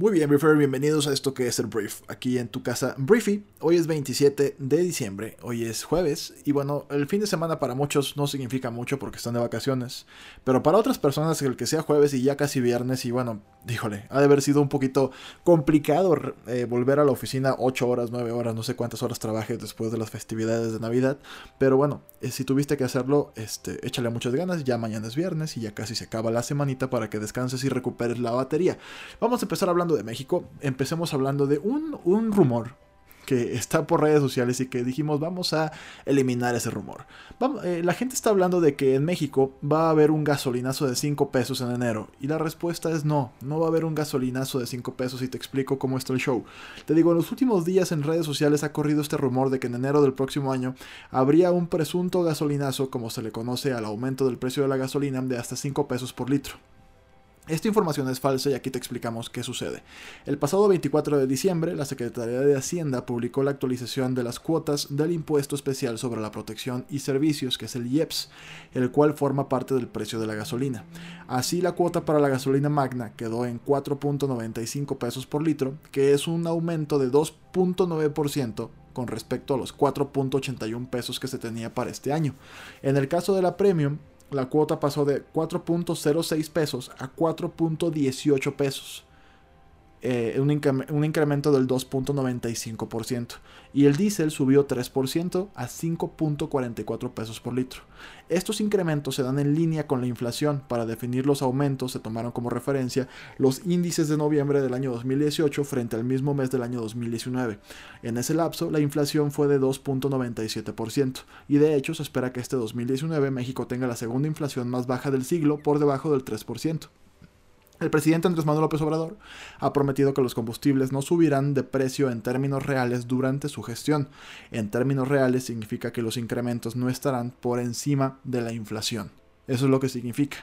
Muy bien, Briefer, bienvenidos a esto que es el Brief, aquí en tu casa Briefy. Hoy es 27 de diciembre, hoy es jueves, y bueno, el fin de semana para muchos no significa mucho porque están de vacaciones, pero para otras personas el que sea jueves y ya casi viernes, y bueno, díjole, ha de haber sido un poquito complicado eh, volver a la oficina 8 horas, 9 horas, no sé cuántas horas trabajes después de las festividades de Navidad, pero bueno, eh, si tuviste que hacerlo, este, échale muchas ganas, ya mañana es viernes y ya casi se acaba la semanita para que descanses y recuperes la batería. Vamos a empezar hablando de México, empecemos hablando de un, un rumor que está por redes sociales y que dijimos vamos a eliminar ese rumor. Eh, la gente está hablando de que en México va a haber un gasolinazo de 5 pesos en enero y la respuesta es no, no va a haber un gasolinazo de 5 pesos y te explico cómo está el show. Te digo, en los últimos días en redes sociales ha corrido este rumor de que en enero del próximo año habría un presunto gasolinazo, como se le conoce al aumento del precio de la gasolina, de hasta 5 pesos por litro. Esta información es falsa y aquí te explicamos qué sucede. El pasado 24 de diciembre, la Secretaría de Hacienda publicó la actualización de las cuotas del Impuesto Especial sobre la Protección y Servicios, que es el IEPS, el cual forma parte del precio de la gasolina. Así, la cuota para la gasolina magna quedó en 4.95 pesos por litro, que es un aumento de 2.9% con respecto a los 4.81 pesos que se tenía para este año. En el caso de la Premium, la cuota pasó de 4.06 pesos a 4.18 pesos. Eh, un, un, incremento del 2.95%. Y el diésel subió 3% a 5.44 pesos por litro. Estos incrementos se dan en línea con la inflación. Para definir los aumentos se tomaron como referencia los índices de noviembre del año 2018 frente al mismo mes del año 2019. En ese lapso, la inflación fue de 2.97%. Y de hecho, se espera que este 2019 México tenga la segunda inflación más baja del siglo por debajo del 3%. El presidente Andrés Manuel López Obrador ha prometido que los combustibles no subirán de precio en términos reales durante su gestión. En términos reales significa que los incrementos no estarán por encima de la inflación. Eso es lo que significa.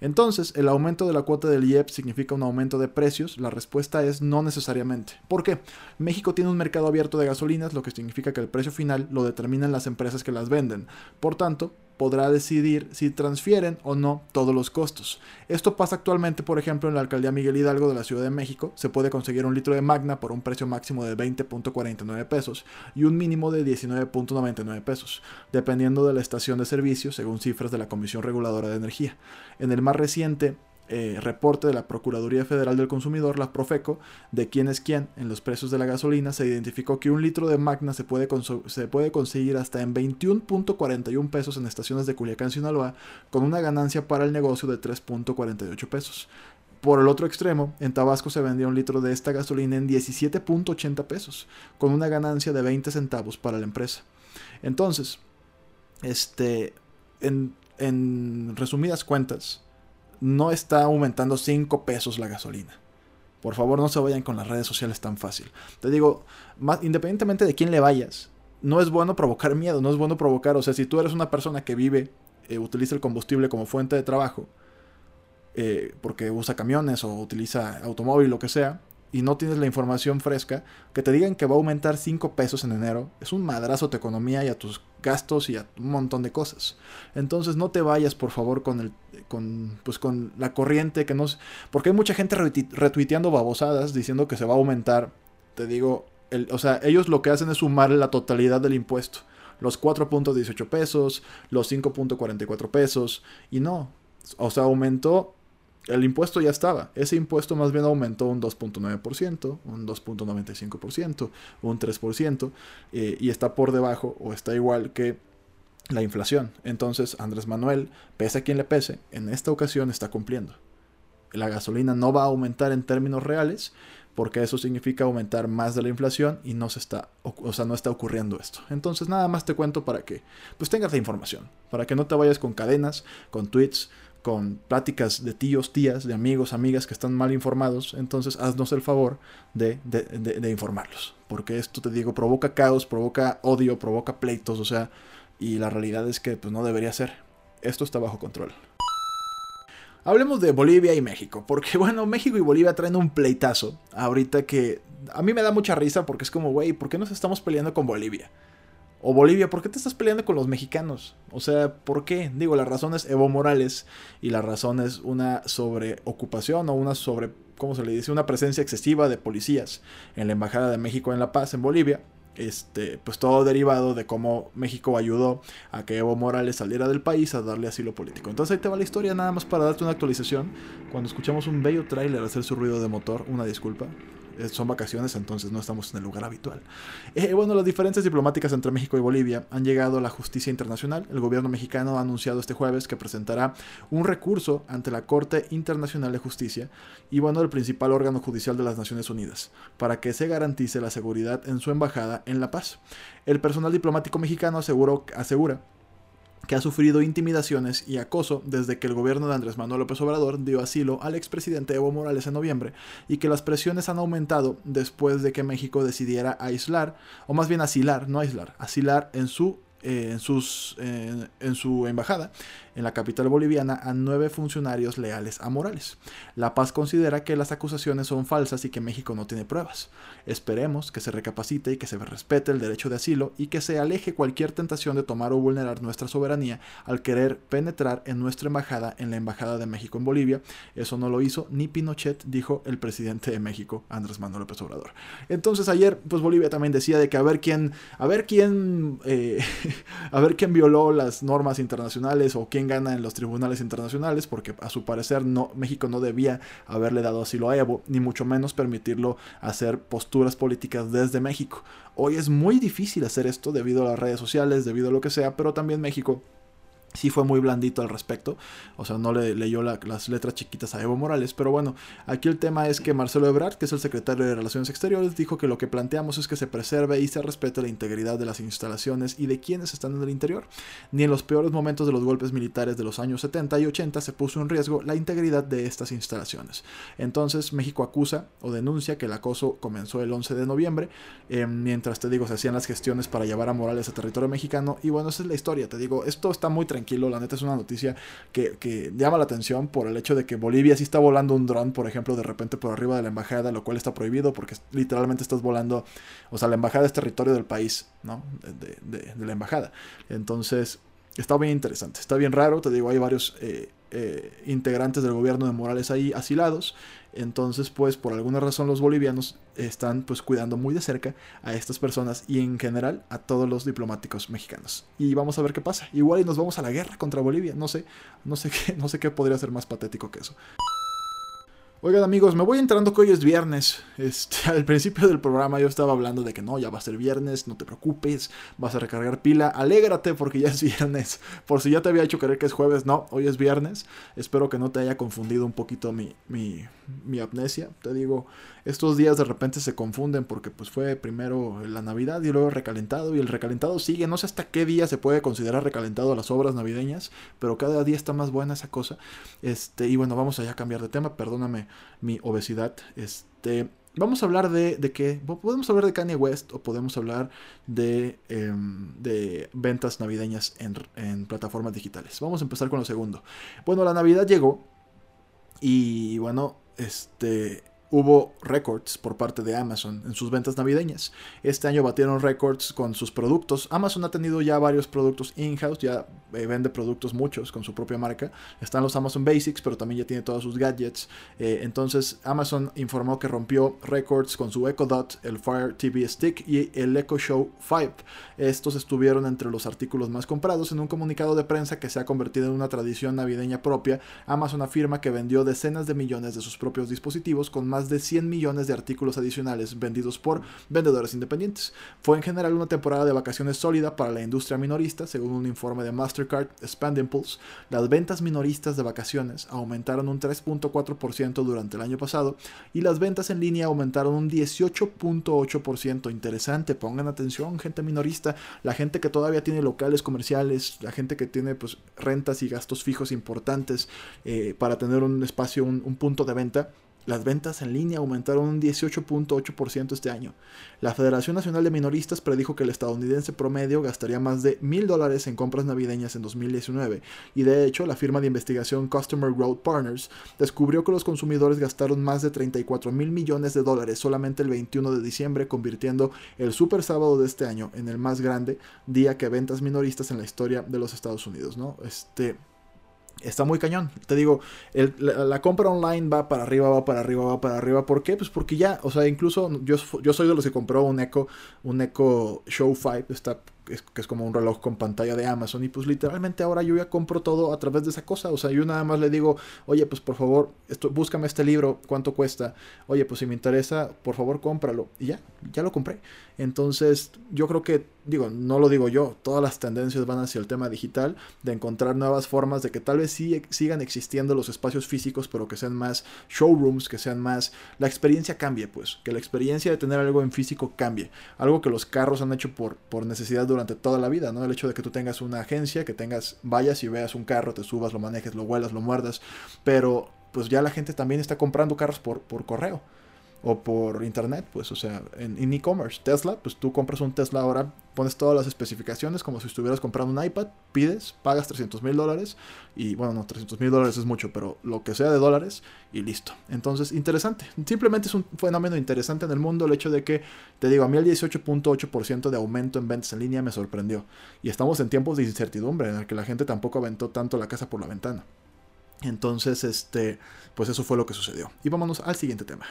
Entonces, ¿el aumento de la cuota del IEP significa un aumento de precios? La respuesta es no necesariamente. ¿Por qué? México tiene un mercado abierto de gasolinas, lo que significa que el precio final lo determinan las empresas que las venden. Por tanto, podrá decidir si transfieren o no todos los costos. Esto pasa actualmente, por ejemplo, en la alcaldía Miguel Hidalgo de la Ciudad de México. Se puede conseguir un litro de Magna por un precio máximo de 20.49 pesos y un mínimo de 19.99 pesos, dependiendo de la estación de servicio, según cifras de la Comisión Reguladora de Energía. En el más reciente eh, reporte de la Procuraduría Federal del Consumidor, la Profeco, de quién es quién en los precios de la gasolina, se identificó que un litro de Magna se puede, se puede conseguir hasta en 21.41 pesos en estaciones de Culiacán, Sinaloa, con una ganancia para el negocio de 3.48 pesos. Por el otro extremo, en Tabasco se vendía un litro de esta gasolina en 17.80 pesos, con una ganancia de 20 centavos para la empresa. Entonces, este, en, en resumidas cuentas, no está aumentando 5 pesos la gasolina. Por favor, no se vayan con las redes sociales tan fácil. Te digo, más, independientemente de quién le vayas, no es bueno provocar miedo, no es bueno provocar, o sea, si tú eres una persona que vive, eh, utiliza el combustible como fuente de trabajo, eh, porque usa camiones o utiliza automóvil, lo que sea, y no tienes la información fresca, que te digan que va a aumentar 5 pesos en enero, es un madrazo a tu economía y a tus gastos y a un montón de cosas. Entonces no te vayas por favor con el con pues con la corriente que nos porque hay mucha gente retuiteando babosadas diciendo que se va a aumentar. Te digo, el, o sea, ellos lo que hacen es sumar la totalidad del impuesto. Los 4.18 pesos, los 5.44 pesos y no, O sea, aumentó el impuesto ya estaba. Ese impuesto más bien aumentó un 2.9%, un 2.95%, un 3%, eh, y está por debajo o está igual que la inflación. Entonces Andrés Manuel, pese a quien le pese, en esta ocasión está cumpliendo. La gasolina no va a aumentar en términos reales, porque eso significa aumentar más de la inflación y no se está, o sea, no está ocurriendo esto. Entonces nada más te cuento para que pues tengas la información, para que no te vayas con cadenas, con tweets, con pláticas de tíos, tías, de amigos, amigas que están mal informados, entonces haznos el favor de, de, informarlos. Porque esto, te digo, provoca caos, provoca odio, provoca pleitos, o sea, y la realidad es que pues, no debería ser. Esto está bajo control. Hablemos de Bolivia y México, porque bueno, México y Bolivia traen un pleitazo ahorita que a mí me da mucha risa porque es como, güey, ¿por qué nos estamos peleando con Bolivia? O Bolivia, ¿por qué te estás peleando con los mexicanos? O sea, ¿por qué? Digo, la razón es Evo Morales y la razón es una sobreocupación o una sobre, ¿cómo se le dice? Una presencia excesiva de policías en la Embajada de México en La Paz, en Bolivia. Este, pues todo derivado de cómo México ayudó a que Evo Morales saliera del país a darle asilo político. Entonces ahí te va la historia, nada más para darte una actualización. Cuando escuchamos un bello tráiler hacer su ruido de motor, una disculpa. Eh, son vacaciones, entonces no estamos en el lugar habitual. Eh, bueno, las diferencias diplomáticas entre México y Bolivia han llegado a la justicia internacional. El gobierno mexicano ha anunciado este jueves que presentará un recurso ante la Corte Internacional de Justicia y bueno, el principal órgano judicial de las Naciones Unidas, para que se garantice la seguridad en su embajada en La Paz. El personal diplomático mexicano aseguró, asegura que ha sufrido intimidaciones y acoso desde que el gobierno de Andrés Manuel López Obrador dio asilo al expresidente Evo Morales en noviembre y que las presiones han aumentado después de que México decidiera aislar, o más bien asilar, no aislar, asilar en su eh, en, sus, en su embajada en la capital boliviana a nueve funcionarios leales a Morales. La Paz considera que las acusaciones son falsas y que México no tiene pruebas. Esperemos que se recapacite y que se respete el derecho de asilo y que se aleje cualquier tentación de tomar o vulnerar nuestra soberanía al querer penetrar en nuestra embajada en la Embajada de México en Bolivia. Eso no lo hizo ni Pinochet, dijo el presidente de México, Andrés Manuel López Obrador. Entonces ayer, pues Bolivia también decía de que a ver quién, a ver quién, eh, a ver quién violó las normas internacionales o quién gana en los tribunales internacionales, porque a su parecer no, México no debía haberle dado asilo a Evo, ni mucho menos permitirlo hacer posturas políticas desde México. Hoy es muy difícil hacer esto debido a las redes sociales, debido a lo que sea, pero también México sí fue muy blandito al respecto, o sea, no le leyó las letras chiquitas a Evo Morales, pero bueno, aquí el tema es que Marcelo Ebrard, que es el secretario de Relaciones Exteriores, dijo que lo que planteamos es que se preserve y se respete la integridad de las instalaciones y de quienes están en el interior. Ni en los peores momentos de los golpes militares de los años 70 y 80 se puso en riesgo la integridad de estas instalaciones. Entonces, México acusa o denuncia que el acoso comenzó el 11 de noviembre, eh, mientras te digo, se hacían las gestiones para llevar a Morales a territorio mexicano, y bueno, esa es la historia, te digo, esto está muy tranquilo la neta es una noticia que, llama la atención por el hecho de que Bolivia sí está volando un dron, por ejemplo, de repente por arriba de la embajada, lo cual está prohibido porque literalmente estás volando, o sea, la embajada es territorio del país, ¿no? De, la embajada. Entonces, está bien interesante, está bien raro, te digo, hay varios eh, eh, integrantes del gobierno de Morales ahí asilados. Entonces, pues por alguna razón los bolivianos están pues cuidando muy de cerca a estas personas y en general a todos los diplomáticos mexicanos. Y vamos a ver qué pasa. Igual y nos vamos a la guerra contra Bolivia, no sé, no sé qué, no sé qué podría ser más patético que eso. Oigan amigos, me voy entrando que hoy es viernes. Este, al principio del programa yo estaba hablando de que no, ya va a ser viernes, no te preocupes, vas a recargar pila, alégrate porque ya es viernes. Por si ya te había hecho creer que es jueves, no, hoy es viernes. Espero que no te haya confundido un poquito mi, mi, mi amnesia. Te digo, estos días de repente se confunden porque pues fue primero la Navidad y luego recalentado y el recalentado sigue. No sé hasta qué día se puede considerar recalentado las obras navideñas, pero cada día está más buena esa cosa. Este, y bueno, vamos allá a cambiar de tema, perdóname mi obesidad. Este, vamos a hablar de, de qué. Podemos hablar de Kanye West o podemos hablar de, em, de ventas navideñas en, en plataformas digitales. Vamos a empezar con lo segundo. Bueno, la Navidad llegó y bueno, este hubo récords por parte de Amazon en sus ventas navideñas. Este año batieron récords con sus productos. Amazon ha tenido ya varios productos in-house, ya eh, vende productos muchos con su propia marca. Están los Amazon Basics, pero también ya tiene todos sus gadgets. Eh, entonces Amazon informó que rompió récords con su Echo Dot, el Fire TV Stick y el Echo Show 5. Estos estuvieron entre los artículos más comprados en un comunicado de prensa que se ha convertido en una tradición navideña propia. Amazon afirma que vendió decenas de millones de sus propios dispositivos con más de 100 millones de artículos adicionales vendidos por vendedores independientes. Fue en general una temporada de vacaciones sólida para la industria minorista, según un informe de Mastercard Spend Impulse. Las ventas minoristas de vacaciones aumentaron un 3.4% durante el año pasado y las ventas en línea aumentaron un 18.8%. Interesante, pongan atención, gente minorista, la gente que todavía tiene locales comerciales, la gente que tiene pues rentas y gastos fijos importantes eh, para tener un espacio, un punto de venta las ventas en línea aumentaron un 18.8% este año. La Federación Nacional de Minoristas predijo que el estadounidense promedio gastaría más de mil dólares en compras navideñas en 2019, y de hecho la firma de investigación Customer Growth Partners descubrió que los consumidores gastaron más de 34 mil millones de dólares solamente el 21 de diciembre, convirtiendo el super sábado de este año en el más grande día que ventas minoristas en la historia de los Estados Unidos. ¿no? Este, está muy cañón. Te digo, la, compra online va para arriba, va para arriba, va para arriba. ¿Por qué? Pues porque ya, o sea, incluso yo, yo soy de los que compró un Echo, un Echo Show 5, está que es como un reloj con pantalla de Amazon. Y pues literalmente ahora yo ya compro todo a través de esa cosa. O sea, yo nada más le digo, oye, pues por favor, esto, búscame este libro, ¿cuánto cuesta? Oye, pues si me interesa, por favor, cómpralo. Y ya, ya lo compré. Entonces, yo creo que, digo, no lo digo yo, todas las tendencias van hacia el tema digital, de encontrar nuevas formas de que tal vez sí sigan existiendo los espacios físicos, pero que sean más showrooms, que sean más... La experiencia cambie, pues, que la experiencia de tener algo en físico cambie. Algo que los carros han hecho por, por necesidad durante toda la vida, ¿no? El hecho de que tú tengas una agencia, que tengas, vayas y veas un carro, te subas, lo manejes, lo huelas, lo muerdas, pero pues ya la gente también está comprando carros por, por correo o por internet, pues, o sea, en e-commerce. Tesla, pues tú compras un Tesla ahora, pones todas las especificaciones como si estuvieras comprando un iPad, pides, pagas 300 mil dólares y bueno, no, 300 mil dólares es mucho, pero lo que sea de dólares y listo. Entonces, interesante. Simplemente es un fenómeno interesante en el mundo el hecho de que, te digo, a mí el 18.8% de aumento en ventas en línea me sorprendió. Y estamos en tiempos de incertidumbre en el que la gente tampoco aventó tanto la casa por la ventana. Entonces, este, pues eso fue lo que sucedió. Y vámonos al siguiente tema.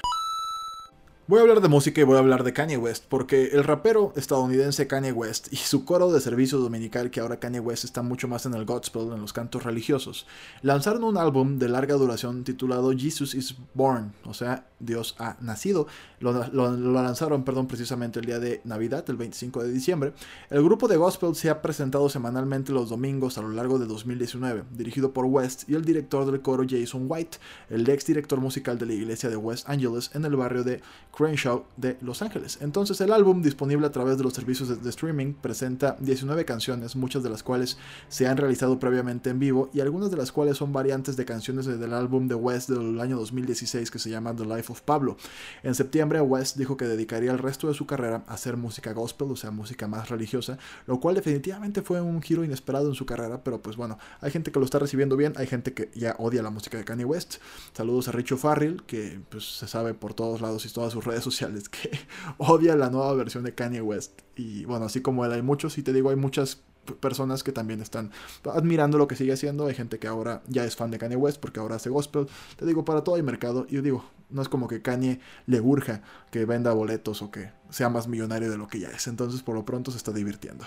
Voy a hablar de música y voy a hablar de Kanye West, porque el rapero estadounidense Kanye West y su coro de servicio dominical, que ahora Kanye West está mucho más en el gospel, en los cantos religiosos, lanzaron un álbum de larga duración titulado Jesus is Born, o sea, Dios ha nacido. Lo, lanzaron, perdón, precisamente el día de Navidad, el 25 de diciembre. El grupo de gospel se ha presentado semanalmente los domingos a lo largo de 2019, dirigido por West y el director del coro Jason White, el ex director musical de la iglesia de West Angeles en el barrio de Crenshaw de Los Ángeles. Entonces el álbum, disponible a través de los servicios de, streaming, presenta 19 canciones, muchas de las cuales se han realizado previamente en vivo y algunas de las cuales son variantes de canciones del álbum de West del año 2016 que se llama The Life of Pablo. En septiembre West dijo que dedicaría el resto de su carrera a hacer música gospel, o sea, música más religiosa, lo cual definitivamente fue un giro inesperado en su carrera, pero pues bueno, hay gente que lo está recibiendo bien, hay gente que ya odia la música de Kanye West. Saludos a Richo Farrell, que pues se sabe por todos lados y todas sus redes sociales que odia la nueva versión de Kanye West. Y bueno, así como él hay muchos, y te digo, hay muchas personas que también están admirando lo que sigue haciendo. Hay gente que ahora ya es fan de Kanye West porque ahora hace gospel. Te digo, para todo hay mercado. Y yo digo, no es como que Kanye le urja que venda boletos o que sea más millonario de lo que ya es. Entonces, por lo pronto se está divirtiendo.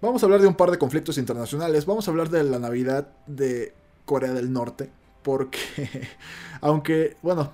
Vamos a hablar de un par de conflictos internacionales. Vamos a hablar de la Navidad de Corea del Norte. Porque, aunque, bueno,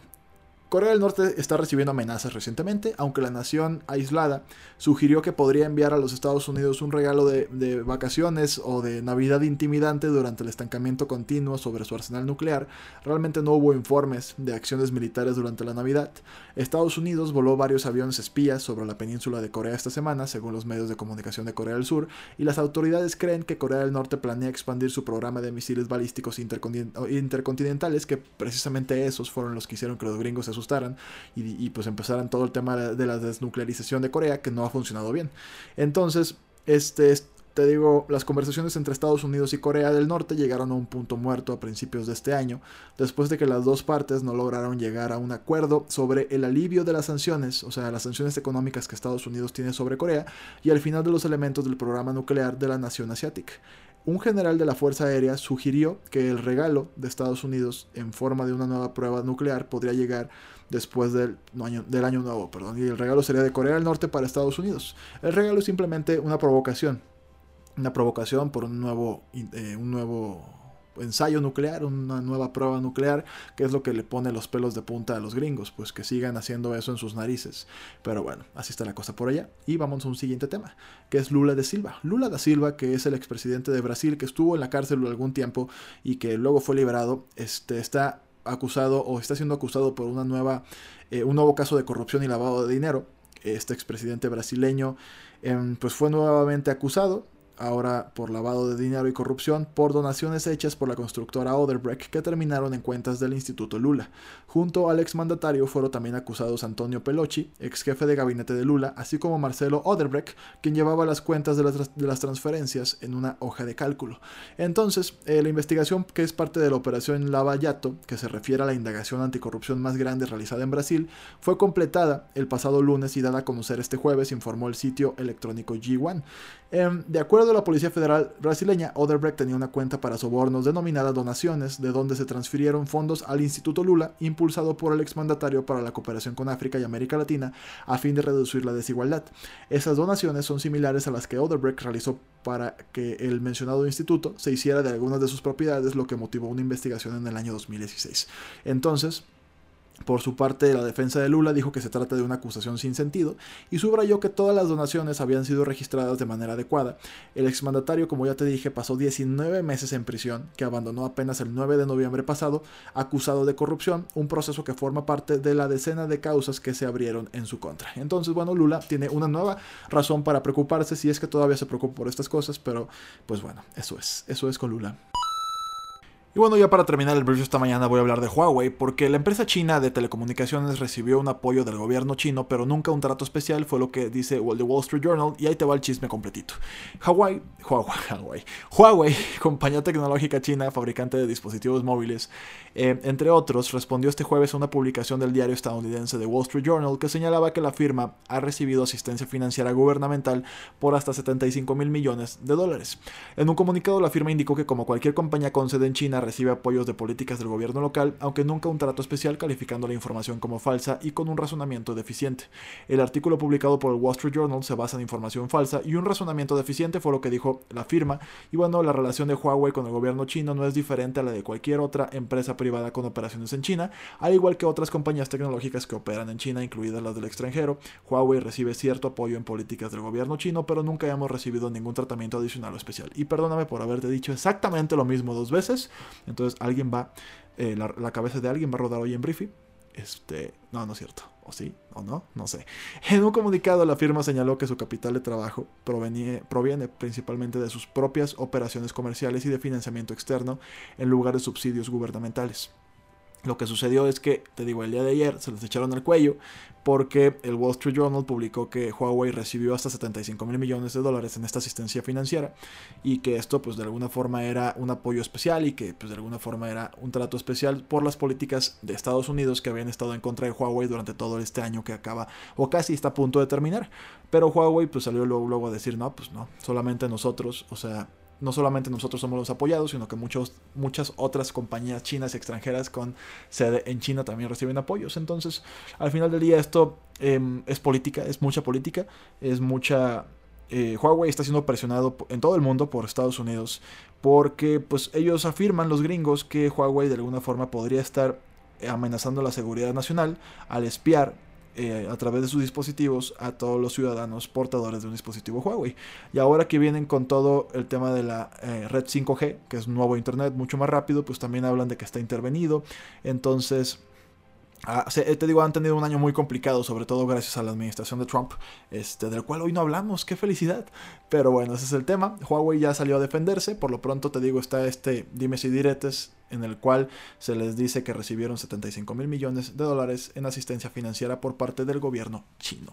Corea del Norte está recibiendo amenazas recientemente, aunque la nación aislada sugirió que podría enviar a los Estados Unidos un regalo de, vacaciones o de Navidad intimidante durante el estancamiento continuo sobre su arsenal nuclear. Realmente no hubo informes de acciones militares durante la Navidad. Estados Unidos voló varios aviones espías sobre la península de Corea esta semana, según los medios de comunicación de Corea del Sur, y las autoridades creen que Corea del Norte planea expandir su programa de misiles balísticos intercontinentales, que precisamente esos fueron los que hicieron que los gringos se asustaran y, pues empezaran todo el tema de la desnuclearización de Corea que no ha funcionado bien. Entonces, este, te digo, las conversaciones entre Estados Unidos y Corea del Norte llegaron a un punto muerto a principios de este año, después de que las dos partes no lograron llegar a un acuerdo sobre el alivio de las sanciones, o sea, las sanciones económicas que Estados Unidos tiene sobre Corea, y al final de los elementos del programa nuclear de la nación asiática. Un general de la Fuerza Aérea sugirió que el regalo de Estados Unidos en forma de una nueva prueba nuclear podría llegar después del año, nuevo, perdón, y el regalo sería de Corea del Norte para Estados Unidos. El regalo es simplemente una provocación, una provocación por un nuevo, eh, un nuevo ensayo nuclear, una nueva prueba nuclear, que es lo que le pone los pelos de punta a los gringos, pues que sigan haciendo eso en sus narices. Pero bueno, así está la cosa por allá. Y vamos a un siguiente tema, que es Lula de Silva. Lula da Silva, que es el expresidente de Brasil, que estuvo en la cárcel algún tiempo y que luego fue liberado, este, está acusado o está siendo acusado por una nueva, eh, un nuevo caso de corrupción y lavado de dinero. Este expresidente brasileño em, pues fue nuevamente acusado ahora por lavado de dinero y corrupción, por donaciones hechas por la constructora Oderbrecht que terminaron en cuentas del Instituto Lula. Junto al exmandatario fueron también acusados Antonio Pelochi, ex jefe de gabinete de Lula, así como Marcelo Oderbrecht, quien llevaba las cuentas de las, transferencias en una hoja de cálculo. Entonces, eh, la investigación que es parte de la operación Lava Yato, que se refiere a la indagación anticorrupción más grande realizada en Brasil, fue completada el pasado lunes y dada a conocer este jueves, informó el sitio electrónico G1. Em, de acuerdo a la Policía Federal brasileña, Oderbrecht tenía una cuenta para sobornos denominada donaciones, de donde se transfirieron fondos al Instituto Lula, impulsado por el exmandatario para la cooperación con África y América Latina, a fin de reducir la desigualdad. Esas donaciones son similares a las que Oderbrecht realizó para que el mencionado instituto se hiciera de algunas de sus propiedades, lo que motivó una investigación en el año 2016. Entonces, por su parte, la defensa de Lula dijo que se trata de una acusación sin sentido y subrayó que todas las donaciones habían sido registradas de manera adecuada. El exmandatario, como ya te dije, pasó 19 meses en prisión, que abandonó apenas el 9 de noviembre pasado, acusado de corrupción, un proceso que forma parte de la decena de causas que se abrieron en su contra. Entonces, bueno, Lula tiene una nueva razón para preocuparse, si es que todavía se preocupa por estas cosas, pero pues bueno, eso es, eso es con Lula. Y bueno, ya para terminar el brief esta mañana voy a hablar de Huawei, porque la empresa china de telecomunicaciones recibió un apoyo del gobierno chino, pero nunca un trato especial, fue lo que dice The Wall Street Journal, y ahí te va el chisme completito. Huawei, Huawei, Huawei, compañía tecnológica china, fabricante de dispositivos móviles, eh, entre otros, respondió este jueves a una publicación del diario estadounidense The Wall Street Journal que señalaba que la firma ha recibido asistencia financiera gubernamental por hasta 75 mil millones de dólares. En un comunicado, la firma indicó que como cualquier compañía con sede en China, recibe apoyos de políticas del gobierno local, aunque nunca un trato especial calificando la información como falsa y con un razonamiento deficiente. El artículo publicado por el Wall Street Journal se basa en información falsa y un razonamiento deficiente fue lo que dijo la firma. Y bueno, la relación de Huawei con el gobierno chino no es diferente a la de cualquier otra empresa privada con operaciones en China, al igual que otras compañías tecnológicas que operan en China, incluidas las del extranjero. Huawei recibe cierto apoyo en políticas del gobierno chino, pero nunca hemos recibido ningún tratamiento adicional o especial. Y perdóname por haberte dicho exactamente lo mismo dos veces. Entonces alguien va, eh, la, cabeza de alguien va a rodar hoy en Briefy. Este, no, no es cierto. ¿O sí? ¿O no? No sé. En un comunicado, la firma señaló que su capital de trabajo proviene, proviene principalmente de sus propias operaciones comerciales y de financiamiento externo en lugar de subsidios gubernamentales. Lo que sucedió es que, te digo, el día de ayer se les echaron al cuello porque el Wall Street Journal publicó que Huawei recibió hasta 75 mil millones de dólares en esta asistencia financiera y que esto pues de alguna forma era un apoyo especial y que pues de alguna forma era un trato especial por las políticas de Estados Unidos que habían estado en contra de Huawei durante todo este año que acaba o casi está a punto de terminar. Pero Huawei pues salió luego, luego a decir no, pues no, solamente nosotros, o sea, no solamente nosotros somos los apoyados, sino que muchos, muchas otras compañías chinas y extranjeras con sede en China también reciben apoyos. Entonces, al final del día esto em, es política, es mucha política, es mucha... Eh, Huawei está siendo presionado en todo el mundo por Estados Unidos porque pues ellos afirman los gringos que Huawei de alguna forma podría estar amenazando la seguridad nacional al espiar eh, a través de sus dispositivos a todos los ciudadanos portadores de un dispositivo Huawei. Y ahora que vienen con todo el tema de la eh, red 5G, que es nuevo Internet mucho más rápido, pues también hablan de que está intervenido. Entonces... Ah, te digo, han tenido un año muy complicado, sobre todo gracias a la administración de Trump, este, del cual hoy no hablamos, qué felicidad. Pero bueno, ese es el tema. Huawei ya salió a defenderse, por lo pronto te digo, está este dime si diretes en el cual se les dice que recibieron 75 mil millones de dólares en asistencia financiera por parte del gobierno chino.